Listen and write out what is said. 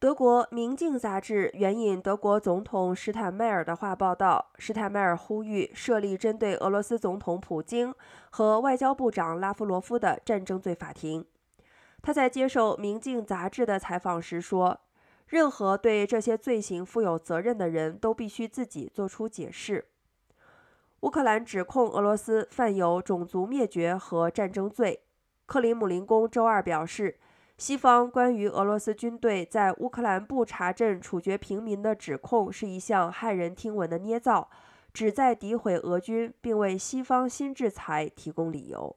德国《明镜》杂志援引德国总统施坦迈尔的话报道，施坦迈尔呼吁设立针对俄罗斯总统普京和外交部长拉夫罗夫的战争罪法庭。他在接受《明镜》杂志的采访时说：“任何对这些罪行负有责任的人都必须自己做出解释。”乌克兰指控俄罗斯犯有种族灭绝和战争罪。克里姆林宫周二表示。西方关于俄罗斯军队在乌克兰布查镇处决平民的指控是一项骇人听闻的捏造，旨在诋毁俄军，并为西方新制裁提供理由。